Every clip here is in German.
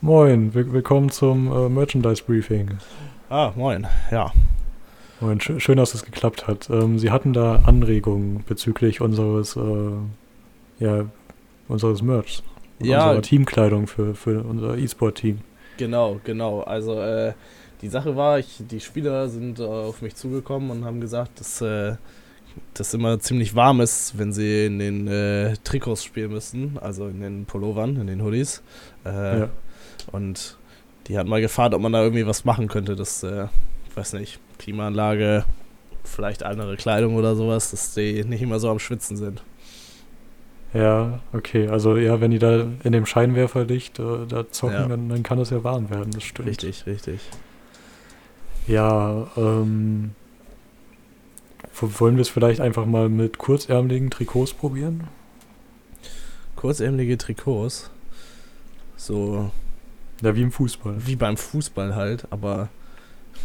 Moin, will willkommen zum äh, Merchandise Briefing. Ah, moin, ja. Moin, sch schön, dass es geklappt hat. Ähm, Sie hatten da Anregungen bezüglich unseres, äh, ja, unseres Merchs. Ja. Unserer Teamkleidung für, für unser E-Sport-Team. Genau, genau. Also äh, die Sache war, ich, die Spieler sind äh, auf mich zugekommen und haben gesagt, dass äh, das immer ziemlich warm ist, wenn sie in den äh, Trikots spielen müssen, also in den Pullovern, in den Hoodies. Äh, Ja. Und die hatten mal gefragt, ob man da irgendwie was machen könnte, dass, äh, weiß nicht, Klimaanlage, vielleicht andere Kleidung oder sowas, dass die nicht immer so am Schwitzen sind. Ja, okay. Also ja, wenn die da in dem Scheinwerferlicht äh, da zocken, Ja. dann, dann kann das ja warm werden, das stimmt. Richtig, richtig. Ja, ähm, wollen wir es vielleicht einfach mal mit kurzärmeligen Trikots probieren? Kurzärmelige Trikots. So Ja, wie im Fußball. wie beim Fußball halt, aber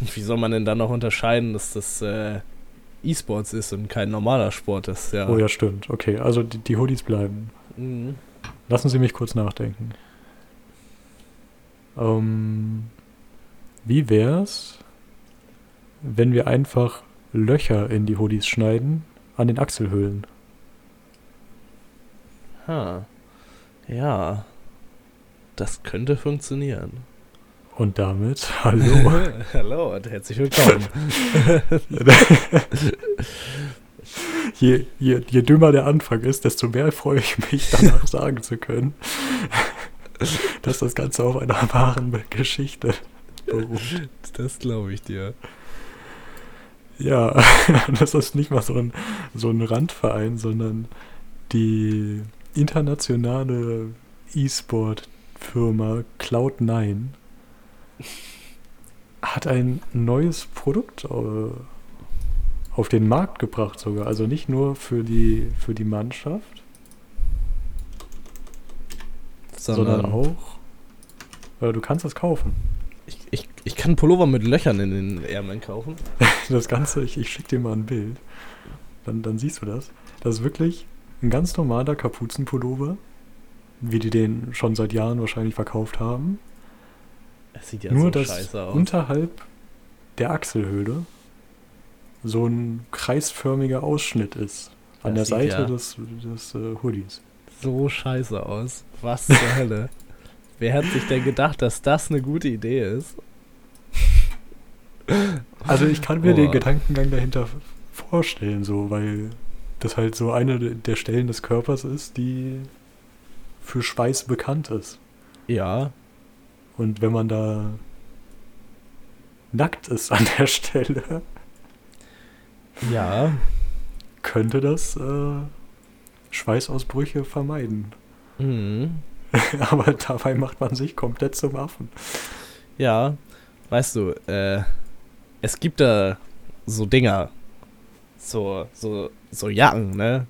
wie soll man denn dann noch unterscheiden, dass das äh, E-Sports ist und kein normaler Sport ist? Ja. Oh ja, stimmt. Okay, also die, die Hoodies bleiben. Mhm. Lassen Sie mich kurz nachdenken. Ähm, wie wär's, wenn wir einfach Löcher in die Hoodies schneiden an den Achselhöhlen? Ha. Ja. Das könnte funktionieren. Und damit, hallo. Hallo und herzlich willkommen. je, je, je dümmer der Anfang ist, desto mehr freue ich mich, danach sagen zu können, dass das Ganze auf einer wahren Geschichte beruht. das glaube ich dir. Ja, das ist nicht mal so ein, so ein Randverein, sondern die internationale E-Sport-Firma Cloud9 hat ein neues Produkt äh, auf den Markt gebracht sogar. Also nicht nur für die, für die Mannschaft, sondern, auch, äh, du kannst das kaufen. Ich, ich, ich kann Pullover mit Löchern in den Ärmeln kaufen. Das Ganze, ich, ich schicke dir mal ein Bild. Dann, dann siehst du das. Das ist wirklich ein ganz normaler Kapuzenpullover, wie die den schon seit Jahren wahrscheinlich verkauft haben. Das sieht ja Nur, so dass scheiße aus. unterhalb der Achselhöhle so ein kreisförmiger Ausschnitt ist. An Das der Seite ja- des, des äh, Hoodies. so scheiße aus. Was zur Hölle? Wer hat sich denn gedacht, dass das eine gute Idee ist? Also ich kann mir den Boah. Gedankengang dahinter vorstellen, so, weil das halt so eine de- der Stellen des Körpers ist, die für Schweiß bekannt ist. Ja, Und wenn man da nackt ist an der Stelle, ja. könnte das äh, Schweißausbrüche vermeiden. Mhm. Aber dabei macht man sich komplett zum Affen. Ja, weißt du, äh, es gibt da so Dinger, so, so, so Jacken, ne?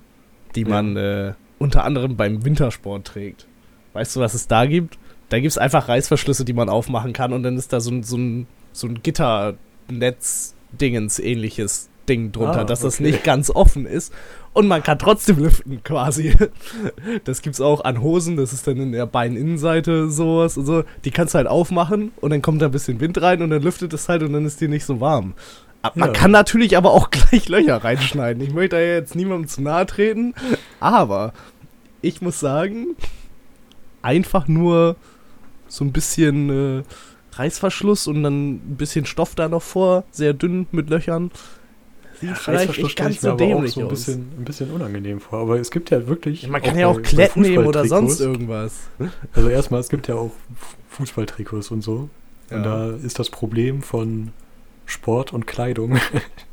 Die Ja. man äh, unter anderem beim Wintersport trägt. Weißt du, was es da gibt? Da gibt es einfach Reißverschlüsse, die man aufmachen kann und dann ist da so ein, so ein, so ein Gitternetz-Dingens ähnliches Ding drunter, Ah, dass das okay. nicht ganz offen ist und man kann trotzdem lüften quasi. Das gibt's auch an Hosen, das ist dann in der Beininnenseite sowas und so. Die kannst du halt aufmachen und dann kommt da ein bisschen Wind rein und dann lüftet es halt und dann ist die nicht so warm. Man Ja. kann natürlich aber auch gleich Löcher reinschneiden. Ich möchte da ja jetzt niemandem zu nahe treten, aber ich muss sagen, einfach nur so ein bisschen äh, Reißverschluss und dann ein bisschen Stoff da noch vor, sehr dünn mit Löchern. Sieht vielleicht nicht ganz so dämlich so ein aus. bisschen, ein bisschen unangenehm vor. Aber es gibt ja wirklich. Man kann ja auch bei Klett nehmen oder sonst irgendwas. Also erstmal, es gibt ja auch Fu- Fußballtrikots und so. Und Ja. da ist das Problem von Sport und Kleidung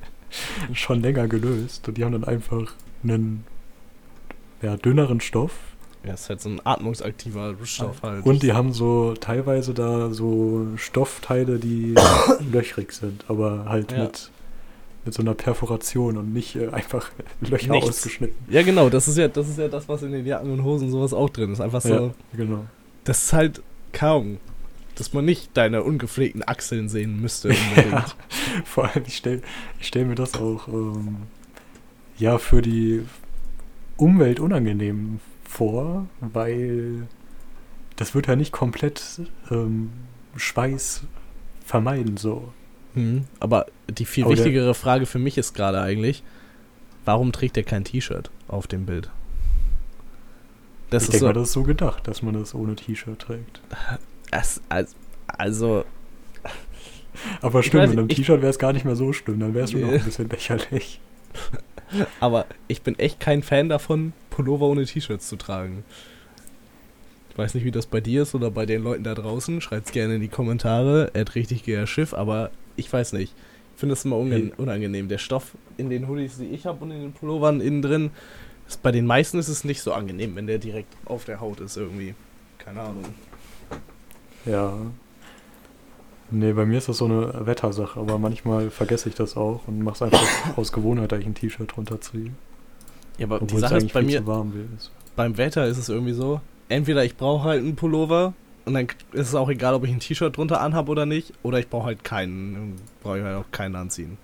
schon länger gelöst. Und die haben dann einfach einen ja, dünneren Stoff. Ja, ist halt so ein atmungsaktiver Stoff halt. Und die haben so teilweise da so Stoffteile, die löchrig sind, aber halt Ja. mit, mit so einer Perforation und nicht äh, einfach Löcher Nichts. ausgeschnitten. Ja, genau, das ist ja, das ist ja das, was in den Jacken und Hosen sowas auch drin ist. Einfach so, Ja, genau. das ist halt kaum, dass man nicht deine ungepflegten Achseln sehen müsste. Ja, vor allem, ich stelle stell mir das auch ähm, ja für die Umwelt unangenehm vor, weil das wird ja nicht komplett ähm, Schweiß vermeiden, so. Hm, aber die viel Aber wichtigere Frage für mich ist gerade eigentlich, warum trägt er kein T-Shirt auf dem Bild? Das ich denke so, mal, das ist so gedacht, dass man das ohne T-Shirt trägt. es, als- also, Aber stimmt, weiß mit einem T-Shirt wäre es gar nicht mehr so schlimm, dann wärst du noch Nee. ein bisschen lächerlich. aber ich bin echt kein Fan davon, Pullover ohne T-Shirts zu tragen. Ich weiß nicht, wie das bei dir ist oder bei den Leuten da draußen. Schreibt's gerne in die Kommentare. Er hat richtig geil Schiff, aber ich weiß nicht. Ich finde es immer Hey. unangenehm. Der Stoff in den Hoodies, die ich habe und in den Pullovern innen drin, ist, bei den meisten ist es nicht so angenehm, wenn der direkt auf der Haut ist irgendwie. Keine Ahnung. Ja. Nee, bei mir ist das so eine Wettersache, aber manchmal vergesse ich das auch und mache es einfach aus Gewohnheit, dass ich ein T-Shirt drunter ziehe. Ja, aber die Obwohl Sache ist bei mir, ist. beim Wetter ist es irgendwie so, entweder ich brauche halt einen Pullover und dann ist es auch egal, ob ich ein T-Shirt drunter anhab oder nicht, oder ich brauche halt keinen, dann brauche ich halt auch keinen anziehen.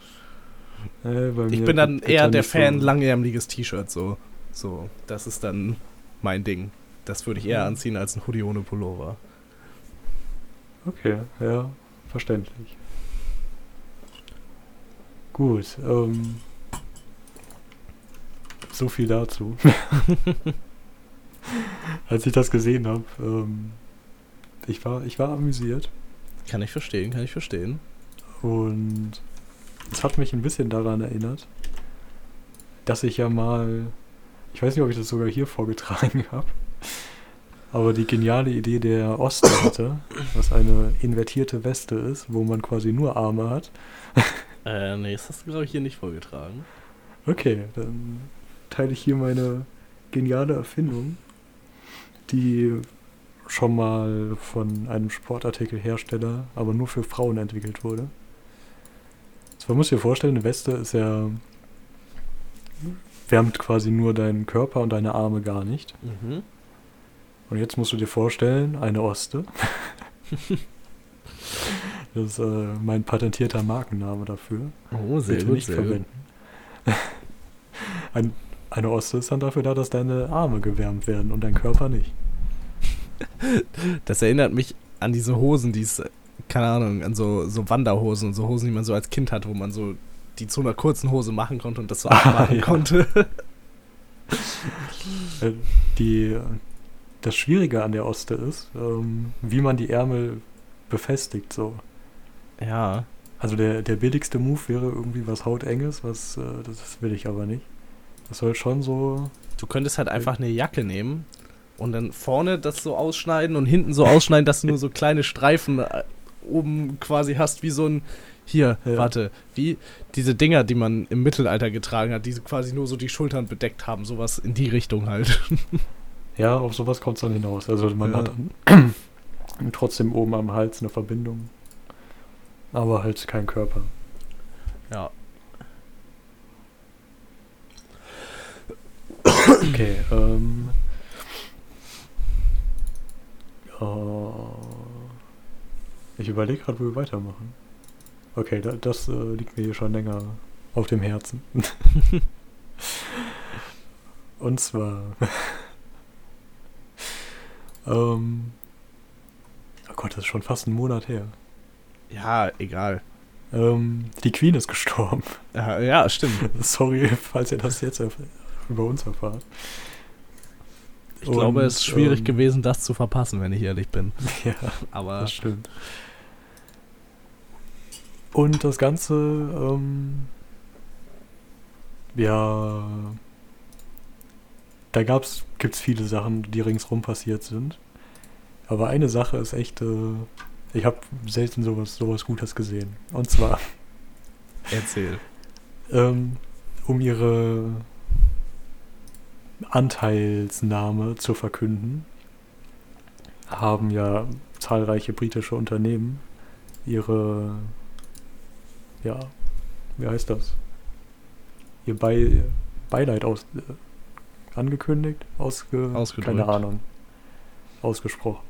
Äh, Ich bin dann eher der Fan so- langärmliches T-Shirt, so. So, das ist dann mein Ding. Das würde ich eher Mhm. anziehen als ein Hoodie ohne Pullover. Okay, ja, verständlich. Gut, ähm, so viel dazu. Als ich das gesehen habe, ähm, ich war, ich war amüsiert Kann ich verstehen, kann ich verstehen. und es hat mich ein bisschen daran erinnert, dass ich ja mal, ich weiß nicht, ob ich das sogar hier vorgetragen habe, aber die geniale Idee der Osten hatte, was eine invertierte Weste ist, wo man quasi nur Arme hat. Äh, nee, das hast du, glaube ich, hier nicht vorgetragen. Okay, dann teile ich hier meine geniale Erfindung, die schon mal von einem Sportartikelhersteller, aber nur für Frauen entwickelt wurde. Also man muss sich vorstellen, eine Weste ist ja wärmt quasi nur deinen Körper und deine Arme gar nicht. Mhm. Und jetzt musst du dir vorstellen, eine Oste. das ist äh, mein patentierter Markenname dafür. Oh, sehr Bitte gut, nicht sehr verwenden. Ein, eine Oste ist dann dafür da, dass deine Arme gewärmt werden und dein Körper nicht. Das erinnert mich an diese Hosen, die es, keine Ahnung, an so, so Wanderhosen und so Hosen, die man so als Kind hat, wo man so die zu einer kurzen Hose machen konnte und das so Ah, abmachen ja. konnte. Äh, Die, das Schwierige an der Oste ist, ähm, wie man die Ärmel befestigt. So. ja. Also der, der billigste Move wäre irgendwie was Hautenges, was äh, das will ich aber nicht. Das soll schon so. Du könntest halt einfach eine Jacke nehmen und dann vorne das so ausschneiden und hinten so ausschneiden, dass du nur so kleine Streifen äh, oben quasi hast, wie so ein. Hier, Ja. warte, wie diese Dinger, die man im Mittelalter getragen hat, die quasi nur so die Schultern bedeckt haben, sowas in die Richtung halt. Ja, auf sowas kommt es dann hinaus. Also man Ja. hat dann trotzdem oben am Hals eine Verbindung. Aber halt kein Körper. Ja. Okay, ähm. äh, ich überlege gerade, wo wir weitermachen. Okay, da, das äh, liegt mir hier schon länger auf dem Herzen. Und zwar. Ähm. Oh Gott, das ist schon fast ein Monat her. Ja, egal. Ähm, die Queen ist gestorben. Ja, ja stimmt. Sorry, falls ihr das jetzt über uns erfahrt. Ich glaube, es ist schwierig ähm, gewesen, das zu verpassen, wenn ich ehrlich bin. Ja, Aber das stimmt. Und das Ganze, ähm, ja, da gab's, gibt's viele Sachen, die ringsrum passiert sind. Aber eine Sache ist echt, äh, ich habe selten sowas, sowas Gutes gesehen. Und zwar, erzähl. ähm, um ihre Anteilsnahme zu verkünden, haben ja zahlreiche britische Unternehmen ihre, ja, wie heißt das? Ihr Bei, Beileid aus, äh, angekündigt, ausge, Ausgedrückt. keine Ahnung, ausgesprochen.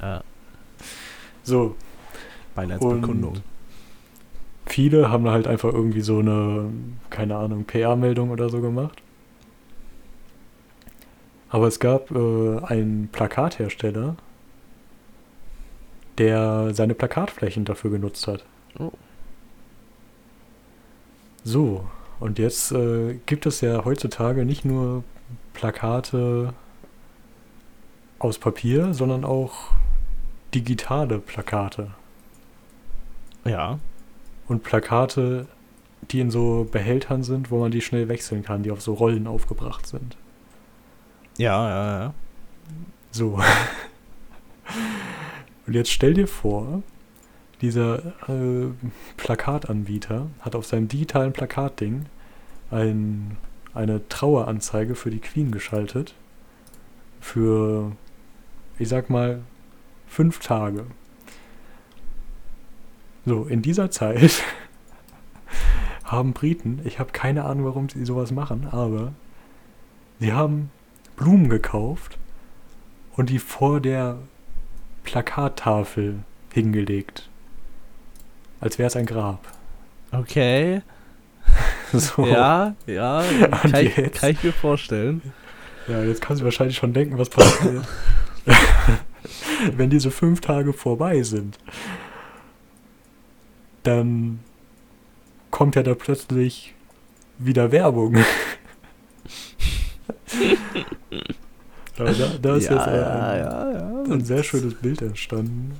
Ja, So, Beileidsbekundung. Und- viele haben halt einfach irgendwie so eine, keine Ahnung, PR-Meldung oder so gemacht. Aber es gab äh, einen Plakathersteller, der seine Plakatflächen dafür genutzt hat. Oh. So, und jetzt äh, gibt es ja heutzutage nicht nur Plakate aus Papier, sondern auch digitale Plakate. Ja. Und Plakate, die in so Behältern sind, wo man die schnell wechseln kann, die auf so Rollen aufgebracht sind. Ja, ja, ja. So. Und jetzt stell dir vor, dieser äh, Plakatanbieter hat auf seinem digitalen Plakatding ein, eine Traueranzeige für die Queen geschaltet. Für, ich sag mal, fünf Tage. So, in dieser Zeit haben Briten, ich habe keine Ahnung, warum sie sowas machen, aber sie haben Blumen gekauft und die vor der Plakattafel hingelegt. Als wäre es ein Grab. Okay. So. Ja, ja, kann ich, kann ich mir vorstellen. Ja, jetzt kannst du wahrscheinlich schon denken, was passiert. Wenn diese fünf Tage vorbei sind, dann kommt ja da plötzlich wieder Werbung. Da, da ist ja, jetzt ein, ja, ja. ein sehr schönes Bild entstanden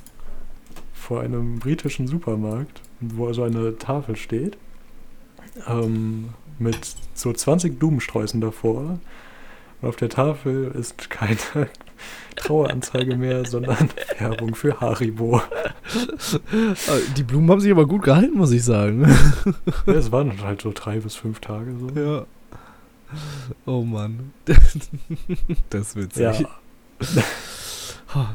vor einem britischen Supermarkt, wo also eine Tafel steht ähm, mit so 20 Blumensträußen davor. Und auf der Tafel ist keine Traueranzeige mehr, sondern Werbung für Haribo. Ah, Die Blumen haben sich aber gut gehalten, muss ich sagen. Ja, es waren halt so drei bis fünf Tage so. Ja. Oh Mann. Das ist witzig. Ja.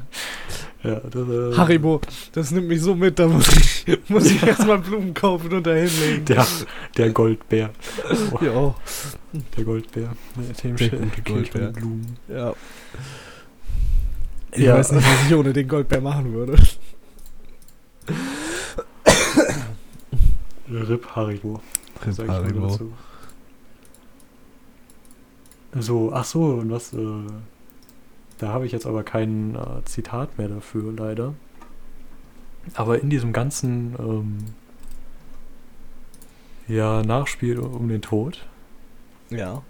Ja das, äh, Haribo, das nimmt mich so mit, da muss ich, muss ich erstmal Blumen kaufen und da hinlegen. Der, der Goldbär. Oh, Ja, der Goldbär. Der, dem Der gute Goldbär. Blumen. ja. Ich Ja. weiß nicht, was ich ohne den Goldbär machen würde. RIP Haribo. Rip sag ich mal Haribo. So, ach so, und was, äh, da habe ich jetzt aber kein äh, Zitat mehr dafür, leider. Aber in diesem ganzen, ähm, ja, Nachspiel um den Tod Ja.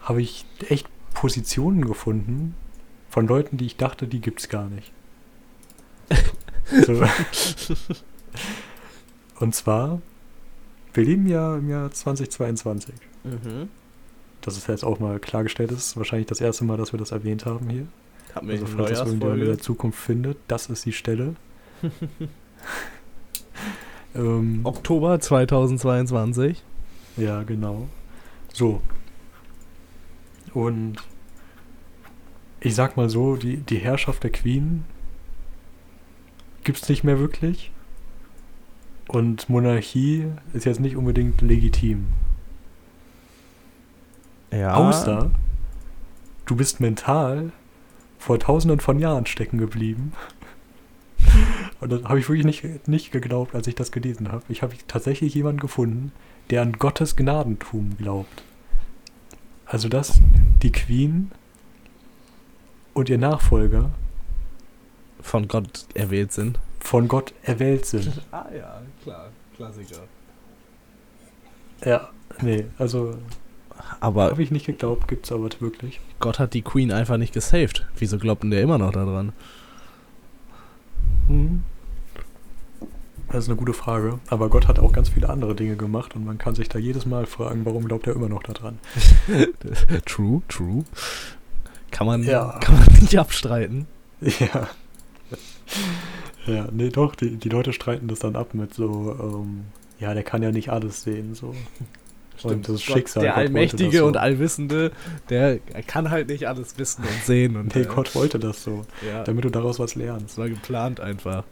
habe ich echt Positionen gefunden von Leuten, die ich dachte, die gibt's gar nicht. so. Und zwar, wir leben ja im Jahr 2022. Mhm. Dass es jetzt auch mal klargestellt ist. Wahrscheinlich das erste Mal, dass wir das erwähnt haben hier. Haben wir Also falls es irgendjemand in der Zukunft findet, das ist die Stelle. ähm, Oktober 2022. ja, genau. So. Und ich sag mal so, die, die Herrschaft der Queen gibt's nicht mehr wirklich. Und Monarchie ist jetzt nicht unbedingt legitim. Ja. Außer du bist mental vor tausenden von Jahren stecken geblieben. Und das habe ich wirklich nicht, nicht geglaubt, als ich das gelesen habe. Ich habe tatsächlich jemanden gefunden, der an Gottes Gnadentum glaubt. Also dass die Queen und ihr Nachfolger von Gott erwählt sind. von Gott erwählt sind. Ah ja, klar. Klassiker. Ja, nee, also Aber habe ich nicht geglaubt, gibt's aber wirklich. Gott hat die Queen einfach nicht gesaved. Wieso glaubt denn der immer noch daran? Mhm. Das ist eine gute Frage. Aber Gott hat auch ganz viele andere Dinge gemacht und man kann sich da jedes Mal fragen, warum glaubt er immer noch daran? true, true. Kann man, Ja. kann man nicht abstreiten. Ja. Ja, nee, doch, die, die Leute streiten das dann ab mit so, ähm, ja, der kann ja nicht alles sehen, so. Und das Schicksal. Der Gott Allmächtige so. und Allwissende, der kann halt nicht alles wissen und sehen. Und, Nee, äh, Gott wollte das so, Ja, damit du daraus was lernst. das war geplant einfach.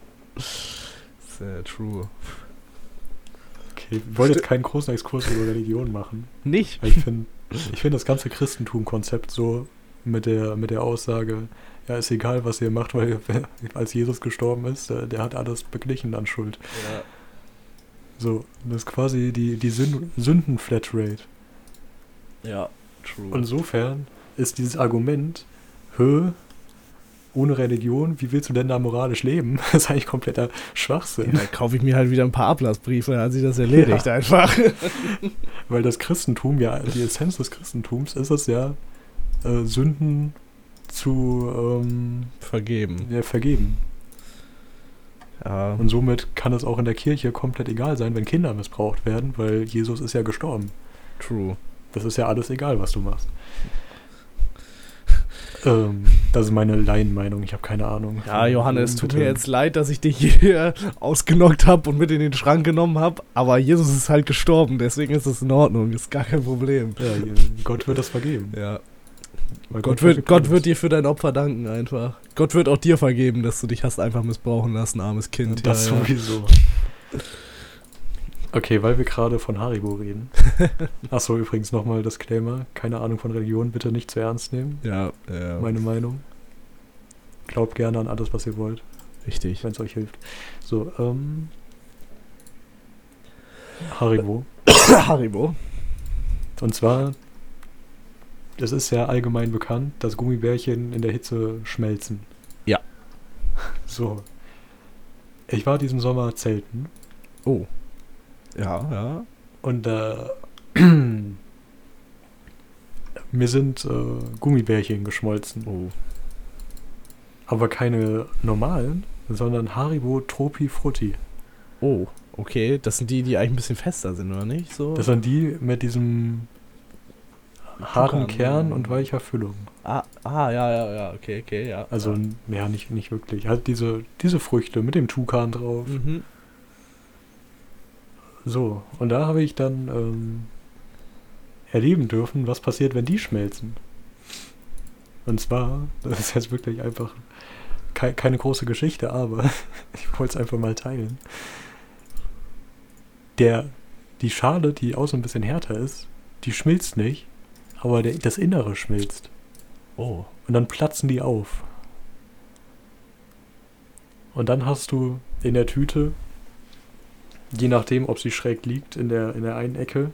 Sehr true. Okay, ich wollte jetzt keinen großen Exkurs über Religion machen. Nicht? Weil ich finde ich find das ganze Christentum-Konzept so mit der, mit der Aussage, ja, ist egal, was ihr macht, weil als Jesus gestorben ist, äh, der hat alles beglichen an Schuld. Ja. So, das ist quasi die, die Sün Sünden-Flatrate. ja, true. Insofern ist dieses Argument, hö, ohne Religion, wie willst du denn da moralisch leben? Das ist eigentlich kompletter Schwachsinn. Ja, dann kaufe ich mir halt wieder ein paar Ablassbriefe, dann hat sich das erledigt Ja. einfach. Weil das Christentum, ja, die Essenz des Christentums ist es ja, äh, Sünden zu ähm, Vergeben. ja, vergeben. Ja. Und somit kann es auch in der Kirche komplett egal sein, wenn Kinder missbraucht werden, weil Jesus ist ja gestorben. True. Das ist ja alles egal, was du machst. ähm, das ist meine Laienmeinung, ich habe keine Ahnung. Ja, Johannes, es tut mir jetzt leid, dass ich dich hier ausgenockt habe und mit in den Schrank genommen habe, aber Jesus ist halt gestorben, deswegen ist es in Ordnung, ist gar kein Problem. Ja, Gott wird das vergeben. Ja. Weil Gott vergibt wird, Gott wird dir für dein Opfer danken einfach. Gott wird auch dir vergeben, dass du dich hast einfach missbrauchen lassen, armes Kind. Das ja, ja. sowieso. Okay, weil wir gerade von Haribo reden. Achso, übrigens nochmal Disclaimer. Keine Ahnung von Religion, bitte nicht zu ernst nehmen. Ja, ja, Meine Meinung. Glaubt gerne an alles, was ihr wollt, richtig. wenn es euch hilft. So, ähm. Haribo. Haribo. Und zwar, es ist ja allgemein bekannt, dass Gummibärchen in der Hitze schmelzen. Ja. So. Ich war diesen Sommer zelten Oh. Ja, ja. und äh, mir sind äh, Gummibärchen geschmolzen. Oh. Aber keine normalen, sondern Haribo Tropi Frutti. Oh, okay. Das sind die, die eigentlich ein bisschen fester sind, oder nicht? So. Das sind die mit diesem harten. Kern und weicher Füllung. ah, ah, ja, ja, ja, okay, okay, ja. Also, ja. ja, nicht, nicht wirklich. Halt diese, diese Früchte mit dem Tukan drauf. Mhm. So, und da habe ich dann ähm, erleben dürfen, was passiert, wenn die schmelzen. Und zwar, das ist jetzt wirklich einfach kei keine große Geschichte, aber ich wollte es einfach mal teilen. Der, die Schale, die außen ein bisschen härter ist, die schmilzt nicht, aber der, das Innere schmilzt. Oh. Und dann platzen die auf. Und dann hast du in der Tüte, je nachdem, ob sie schräg liegt, in der, in der einen Ecke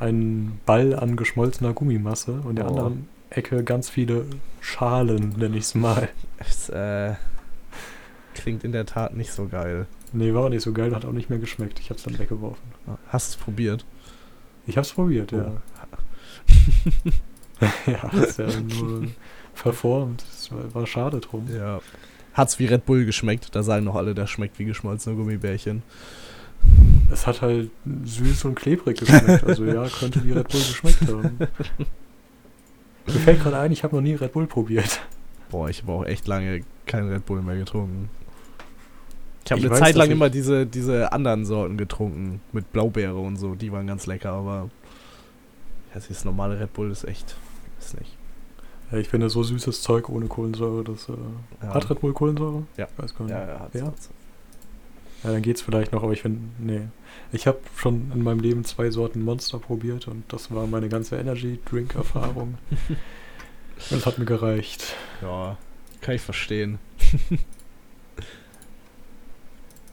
einen Ball an geschmolzener Gummimasse und in der Oh. anderen Ecke ganz viele Schalen, nenne ich es mal. Es, äh, klingt in der Tat nicht so geil. Nee, war auch nicht so geil, hat auch nicht mehr geschmeckt. Ich habe es dann weggeworfen. Hast du es probiert? Ich habe es probiert. Oh. ja, ist ja nur verformt. Es war, schade drum. Ja. Hat's wie Red Bull geschmeckt? Da sagen noch alle, das schmeckt wie geschmolzene Gummibärchen. Es hat halt süß und klebrig geschmeckt. Also ja, könnte wie Red Bull geschmeckt haben. Mir fällt gerade ein, ich habe noch nie Red Bull probiert. Boah, ich habe auch echt lange kein Red Bull mehr getrunken. Ich habe eine weiß, Zeit lang immer diese, diese anderen Sorten getrunken. Mit Blaubeere und so. Die waren ganz lecker, aber. Ja, das normale Red Bull ist echt. Ist nicht. Ja, ich finde so süßes Zeug ohne Kohlensäure, das äh, Ja. hat Red Bull Kohlensäure? Ja. Ich weiß gar nicht. Ja, ja, hat's, Ja? hat's. Ja, dann geht's vielleicht noch, aber ich finde, nee. Ich habe schon in meinem Leben zwei Sorten Monster probiert und das war meine ganze Energy Drink Erfahrung. und es hat mir gereicht. Ja, kann ich verstehen.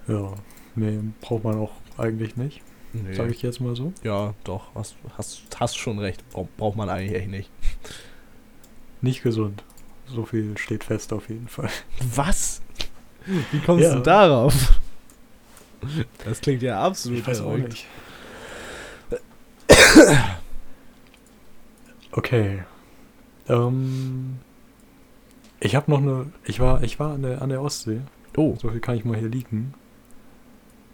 Ja, nee, braucht man auch eigentlich nicht, Nee. sage ich jetzt mal so. Ja, doch, hast, hast, hast schon recht. Bra braucht man eigentlich echt nicht. Nicht gesund. So viel steht fest auf jeden Fall. Was? Wie kommst Ja. du darauf? Das klingt ja absolut Ich weiß auch nicht. Okay. Ähm, ich habe noch eine. Ich war, ich war an der, an der Ostsee. Oh, So viel kann ich mal hier liegen.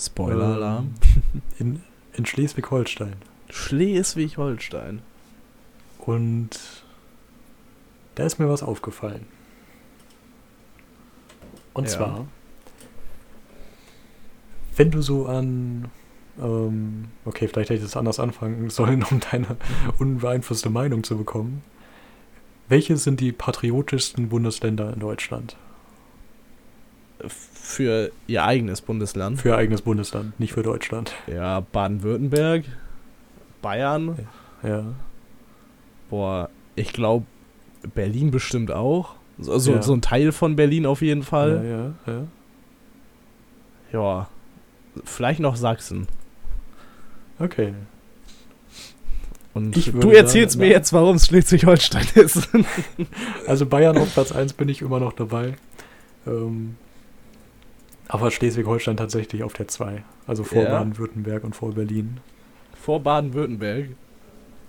Spoiler-Alarm. Ähm, in, in Schleswig-Holstein. Schleswig-Holstein. Und da ist mir was aufgefallen. Und Ja. zwar, wenn du so an, ähm, okay, vielleicht hätte ich das anders anfangen sollen, um deine unbeeinflusste Meinung zu bekommen. Welche sind die patriotischsten Bundesländer in Deutschland? Für ihr eigenes Bundesland. Für ihr eigenes Bundesland, nicht für Deutschland. Ja, Baden-Württemberg, Bayern. Ja. Boah, ich glaube, Berlin bestimmt auch. So, so, Ja. so ein Teil von Berlin auf jeden Ja, Fall. ja, ja. Ja. Vielleicht noch Sachsen. Okay. Und du erzählst sagen, mir jetzt, warum es Schleswig-Holstein ist. Also Bayern auf Platz 1 bin ich immer noch dabei. Ähm, aber Schleswig-Holstein tatsächlich auf der 2. Also vor Ja. Baden-Württemberg und vor Berlin. Vor Baden-Württemberg.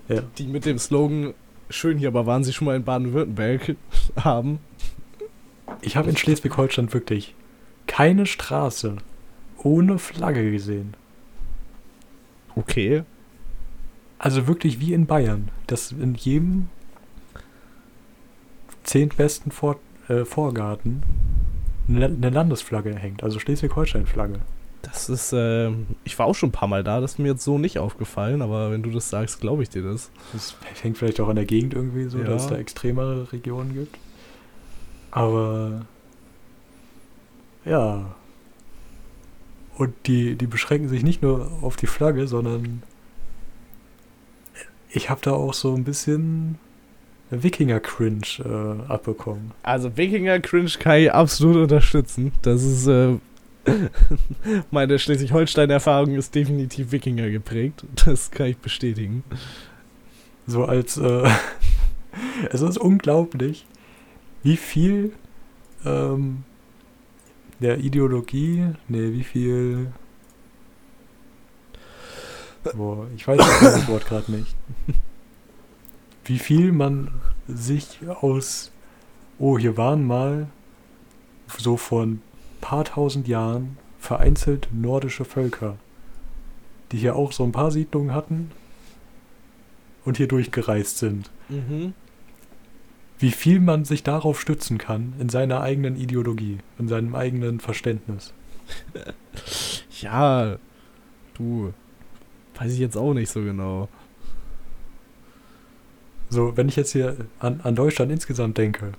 Ja. Die mit dem Slogan Schön hier, aber waren Sie schon mal in Baden-Württemberg haben. Ich habe in Schleswig-Holstein wirklich keine Straße ohne Flagge gesehen. Okay. Also wirklich wie in Bayern, dass in jedem zehntbesten Vor äh, Vorgarten eine, Landesflagge hängt, also Schleswig-Holstein-Flagge. Das ist, ähm, ich war auch schon ein paar Mal da, das ist mir jetzt so nicht aufgefallen, aber wenn du das sagst, glaube ich dir das. Das hängt vielleicht auch an der Gegend irgendwie so, Ja. dass es da extremere Regionen gibt. Aber ja. Und die, die beschränken sich nicht nur auf die Flagge, sondern ich habe da auch so ein bisschen Wikinger-Cringe äh, abbekommen. Also Wikinger Cringe kann ich absolut unterstützen. Das ist, äh, meine Schleswig-Holstein-Erfahrung ist definitiv Wikinger geprägt. Das kann ich bestätigen. So als, äh, es ist unglaublich, wie viel ähm, der Ideologie, nee, wie viel, boah, ich weiß das Wort gerade nicht, wie viel man sich aus, oh, hier waren mal so vor ein paar tausend Jahren vereinzelt nordische Völker, die hier auch so ein paar Siedlungen hatten und hier durchgereist sind. Mhm. Wie viel man sich darauf stützen kann in seiner eigenen Ideologie, in seinem eigenen Verständnis. Ja, du, weiß ich jetzt auch nicht so genau. So, wenn ich jetzt hier an, an Deutschland insgesamt denke,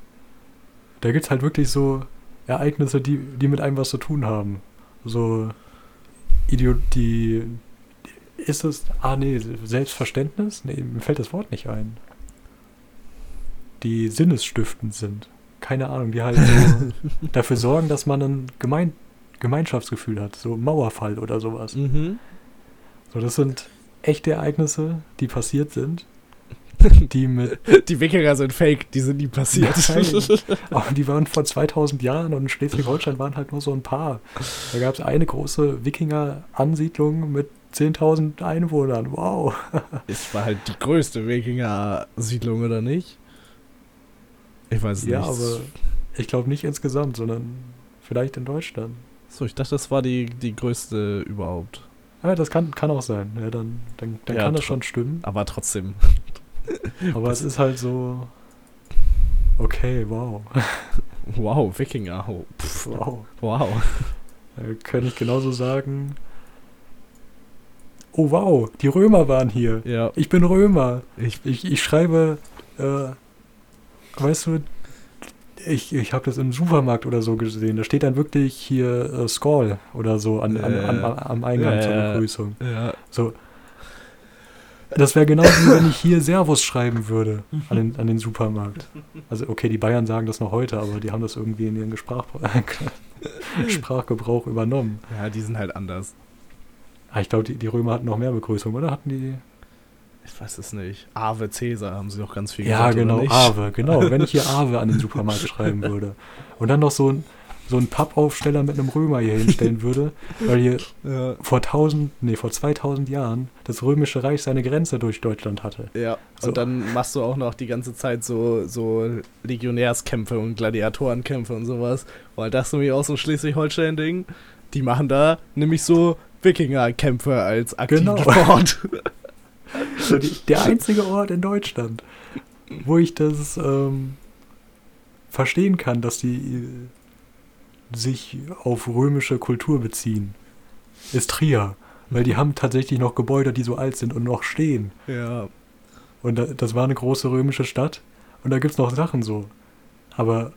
da gibt es halt wirklich so Ereignisse, die, die mit einem was zu tun haben. So, Ideo die, ist es, ah nee, Selbstverständnis? Nee, mir fällt das Wort nicht ein. Die sinnesstiftend sind. Keine Ahnung, die halt so dafür sorgen, dass man ein Gemein Gemeinschaftsgefühl hat. So Mauerfall oder sowas. Mhm. So, das sind echte Ereignisse, die passiert sind. Die mit Die Wikinger sind fake, die sind nie passiert. Aber die waren vor 2000 Jahren und in Schleswig-Holstein waren halt nur so ein paar. Da gab es eine große Wikinger-Ansiedlung mit 10.000 Einwohnern. Wow. Es war halt die größte Wikinger-Siedlung, oder nicht? Ich weiß es Ja, nicht. aber ich glaube nicht insgesamt, sondern vielleicht in Deutschland. So, ich dachte, das war die, die größte überhaupt. Ja, das kann, kann auch sein. Ja, dann dann, dann Ja, kann das schon stimmen. Aber trotzdem. Aber es ist halt so. Okay, wow. Wow, Wikinger. Oh, pff, Wow. wow. Da kann ich genauso sagen. Oh wow, die Römer waren hier. Ja, Ich bin Römer. ich, Ich, ich schreibe, äh, weißt du, ich, ich habe das im Supermarkt oder so gesehen. Da steht dann wirklich hier äh, Skoll oder so an, an, an, an, am Eingang Ja, zur. Begrüßung. ja. So. Das wäre genauso wie wenn ich hier Servus schreiben würde an den, an den Supermarkt. Also okay, die Bayern sagen das noch heute, aber die haben das irgendwie in ihren Gesprach Sprachgebrauch übernommen. ja, die sind halt anders. Ah, ich glaube, die, die Römer hatten noch mehr Begrüßung, oder? Hatten die? Ich weiß es nicht. Ave Cäsar haben sie doch ganz viel Ja, gesagt, oder genau, nicht? Ave, genau. Wenn ich hier Ave an den Supermarkt schreiben würde und dann noch so ein, so ein Pappaufsteller mit einem Römer hier hinstellen würde, weil hier Ja, vor 1000, nee, vor 2000 Jahren das Römische Reich seine Grenze durch Deutschland hatte. ja. So. Und dann machst du auch noch die ganze Zeit so, so Legionärskämpfe und Gladiatorenkämpfe und sowas. Weil das ist nämlich auch so ein Schleswig-Holstein-Ding. Die machen da nämlich so Wikingerkämpfe als aktiven Genau. Sport. So die, der einzige Ort in Deutschland, wo ich das ähm, verstehen kann, dass die sich auf römische Kultur beziehen, ist Trier. Weil die haben tatsächlich noch Gebäude, die so alt sind und noch stehen. ja. Und da, das war eine große römische Stadt. Und da gibt es noch Sachen so. Aber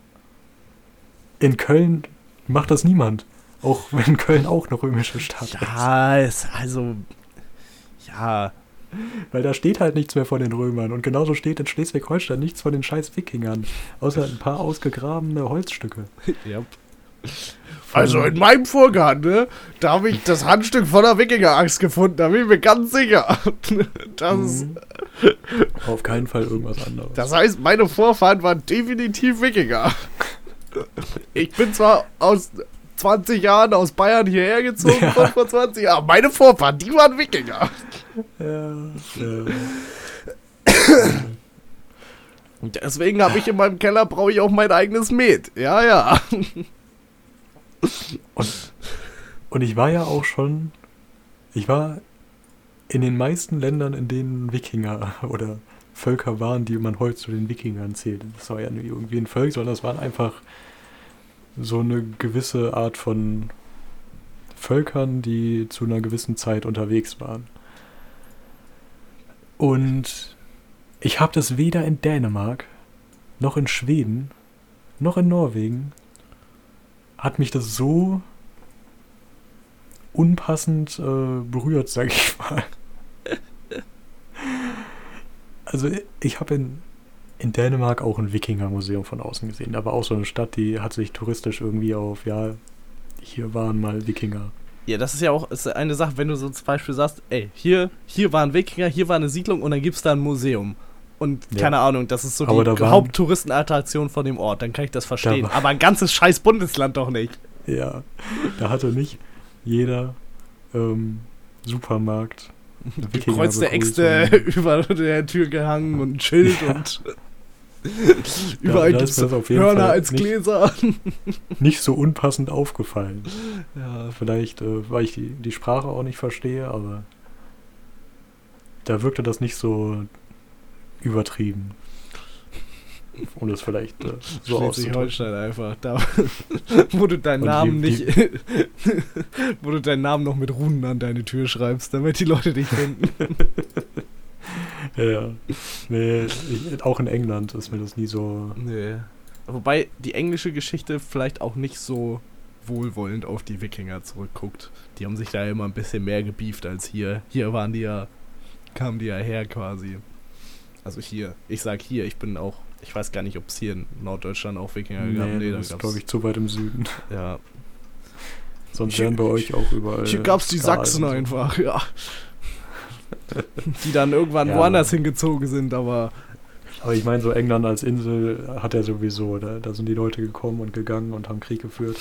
in Köln macht das niemand. Auch wenn Köln auch eine römische Stadt ist. Ja, also. Ja. Weil da steht halt nichts mehr von den Römern. Und genauso steht in Schleswig-Holstein nichts von den scheiß Wikingern. Außer ein paar ausgegrabene Holzstücke. ja. Also in meinem Vorgarten, ne, da habe ich das Handstück von der Wikinger-Axt gefunden, da bin ich mir ganz sicher. Das, Mhm. Auf keinen Fall irgendwas anderes. das heißt, meine Vorfahren waren definitiv Wikinger. Ich bin zwar aus 20 Jahren aus Bayern hierher gezogen, Ja. vor 20 Jahren, aber meine Vorfahren, die waren Wikinger. ja, ja. Und deswegen habe ich in meinem Keller, brauche ich auch mein eigenes Met. Ja, ja. Und, und ich war ja auch schon, ich war in den meisten Ländern, in denen Wikinger oder Völker waren, die man heute zu den Wikingern zählt. Das war ja nicht irgendwie ein Volk, sondern das waren einfach so eine gewisse Art von Völkern, die zu einer gewissen Zeit unterwegs waren. Und ich habe das weder in Dänemark, noch in Schweden, noch in Norwegen hat mich das so unpassend äh, berührt, sag ich mal. Also ich habe in, in Dänemark auch ein Wikinger-Museum von außen gesehen. Da war auch so eine Stadt, die hat sich touristisch irgendwie auf, ja, hier waren mal Wikinger. Ja, das ist ja auch ist eine Sache, wenn du so zum Beispiel sagst, ey, hier, hier war ein Wikinger, hier war eine Siedlung und dann gibt's da ein Museum. Und Ja. keine Ahnung, das ist so Aber die Haupttouristenattraktion von dem Ort, dann kann ich das verstehen. Aber ein ganzes scheiß Bundesland doch nicht. Ja, da hatte nicht jeder ähm, Supermarkt Wikingerbegrüßung. Äxte über der Tür gehangen und ein Schild Ja. und überall das auf jeden Hörner Fall als nicht- Gläser. Nicht so unpassend aufgefallen. Ja, Vielleicht, äh, weil ich die, die Sprache auch nicht verstehe, aber da wirkte das nicht so übertrieben. Um das vielleicht äh, so. Schleswig-Holstein einfach. Da, wo du deinen Und Namen nicht. wo du deinen Namen noch mit Runen an deine Tür schreibst, damit die Leute dich finden. Ja, nee, ich, auch in England ist mir das nie so. Nee. Wobei die englische Geschichte vielleicht auch nicht so wohlwollend auf die Wikinger zurückguckt. Die haben sich da immer ein bisschen mehr gebieft als hier. Hier waren die ja, kamen die ja her quasi. Also hier, ich sag hier, ich bin auch, ich weiß gar nicht, ob es hier in Norddeutschland auch Wikinger gab. nee, da das ist, glaube ich, zu weit im Süden. Ja, Sonst wären bei euch auch überall. hier gab's die Skalen Sachsen so. einfach, ja. die dann irgendwann Ja. woanders hingezogen sind, aber Aber ich meine, so England als Insel hat er sowieso. Da, da sind die Leute gekommen und gegangen und haben Krieg geführt.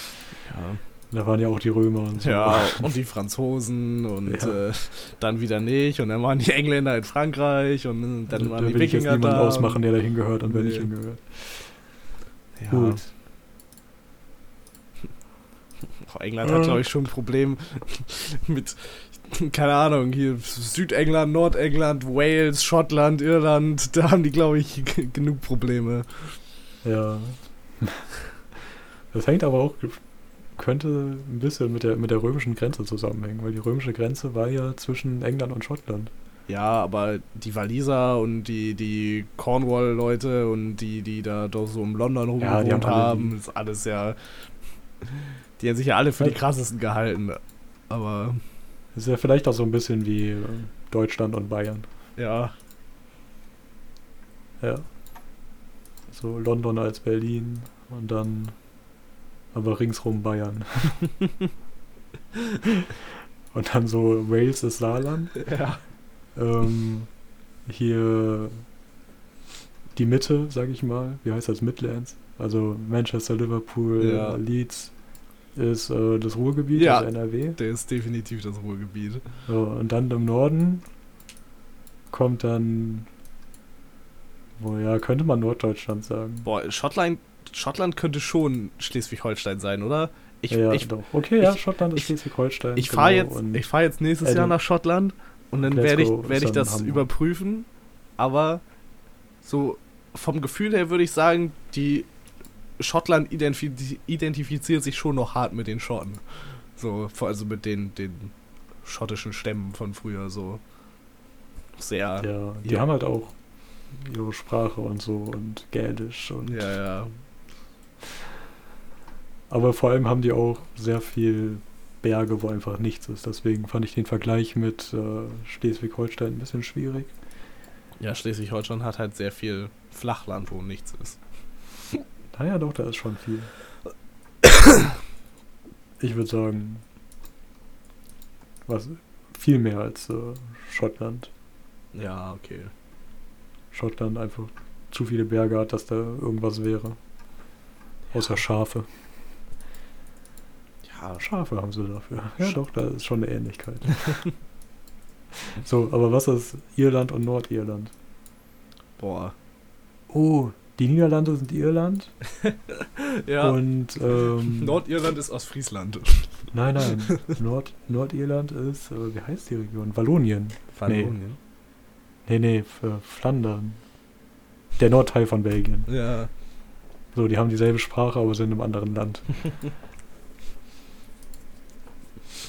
ja. Da waren ja auch die Römer und so. Ja, und die Franzosen und Ja. äh, dann wieder nicht. Und dann waren die Engländer in Frankreich und dann da waren die will ich jetzt Wikinger niemand da. ausmachen, der da hingehört und wer nicht hingehört. Ja. Gut. England hat, glaube ich, schon ein Problem mit, keine Ahnung, hier Südengland, Nordengland, Wales, Schottland, Irland. Da haben die, glaube ich, genug Probleme. Ja. Das hängt aber auch, könnte ein bisschen mit der, mit der römischen Grenze zusammenhängen, weil die römische Grenze war ja zwischen England und Schottland. Ja, aber die Waliser und die, die Cornwall-Leute und die, die da doch so um London Ja, rumgewohnt haben alle haben, ist alles ja. Die haben sich ja alle für die Ja. krassesten gehalten. Aber ist ja vielleicht auch so ein bisschen wie äh, Deutschland und Bayern. ja, Ja. So London als Berlin und dann aber ringsrum Bayern. und dann so Wales ist Saarland. ja. Ähm, hier die Mitte, sag ich mal. Wie heißt das? Midlands. Also Manchester, Liverpool, Ja. Leeds ist äh, das Ruhrgebiet, Ja. also NRW. Der ist definitiv das Ruhrgebiet. So, und dann im Norden kommt dann, wo ja, könnte man Norddeutschland sagen. Boah, Schottland, Schottland könnte schon Schleswig-Holstein sein, oder? Ich, ja, ich, doch. Okay, ja, ich- Schottland ist Schleswig-Holstein. ich fahre genau, jetzt, und ich fahr jetzt nächstes Edin- Jahr nach Schottland und dann werde ich, werd ich das überprüfen. Aber so vom Gefühl her würde ich sagen, die Schottland identif identifiziert sich schon noch hart mit den Schotten. So, also mit den, den schottischen Stämmen von früher so. Sehr. ja, die ja. haben halt auch ihre Sprache und so und Gälisch und Ja, ja. Aber vor allem haben die auch sehr viel Berge, wo einfach nichts ist. Deswegen fand ich den Vergleich mit äh, Schleswig-Holstein ein bisschen schwierig. Ja, Schleswig-Holstein hat halt sehr viel Flachland, wo nichts ist. Naja, doch, da ist schon viel. ich würde sagen, was viel mehr als äh, Schottland. Ja, okay. Schottland einfach zu viele Berge hat, dass da irgendwas wäre. Außer Schafe. Ja, Schafe haben sie dafür. Ja, Sch- doch, da ist schon eine Ähnlichkeit. so, aber was ist Irland und Nordirland? boah. Oh, die Niederlande sind Irland Ja, und ähm, Nordirland ist aus Friesland. nein, nein, Nord Nordirland ist, äh, wie heißt die Region? Wallonien. Wallonien. Nee, nee, für Flandern. Der Nordteil von Belgien. Ja. So, die haben dieselbe Sprache, aber sind im anderen Land.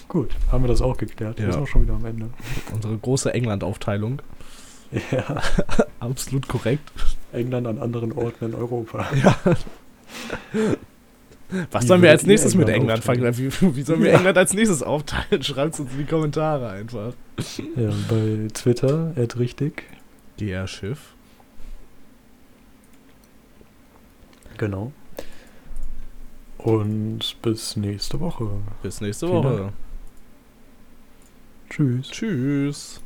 Gut, haben wir das auch geklärt. Wir Ja. sind auch schon wieder am Ende. Unsere große England-Aufteilung. Ja, Absolut korrekt. England an anderen Orten in Europa. Ja. Was Wie sollen wir als nächstes mit England England aufteilen? fangen? Wie, wie sollen wir Ja. England als nächstes aufteilen? Schreibt uns in die Kommentare einfach. Ja, bei Twitter, richtig. GR Schiff. Genau. Und bis nächste Woche. Bis nächste Vielen Woche. Dank. Tschüss. Tschüss.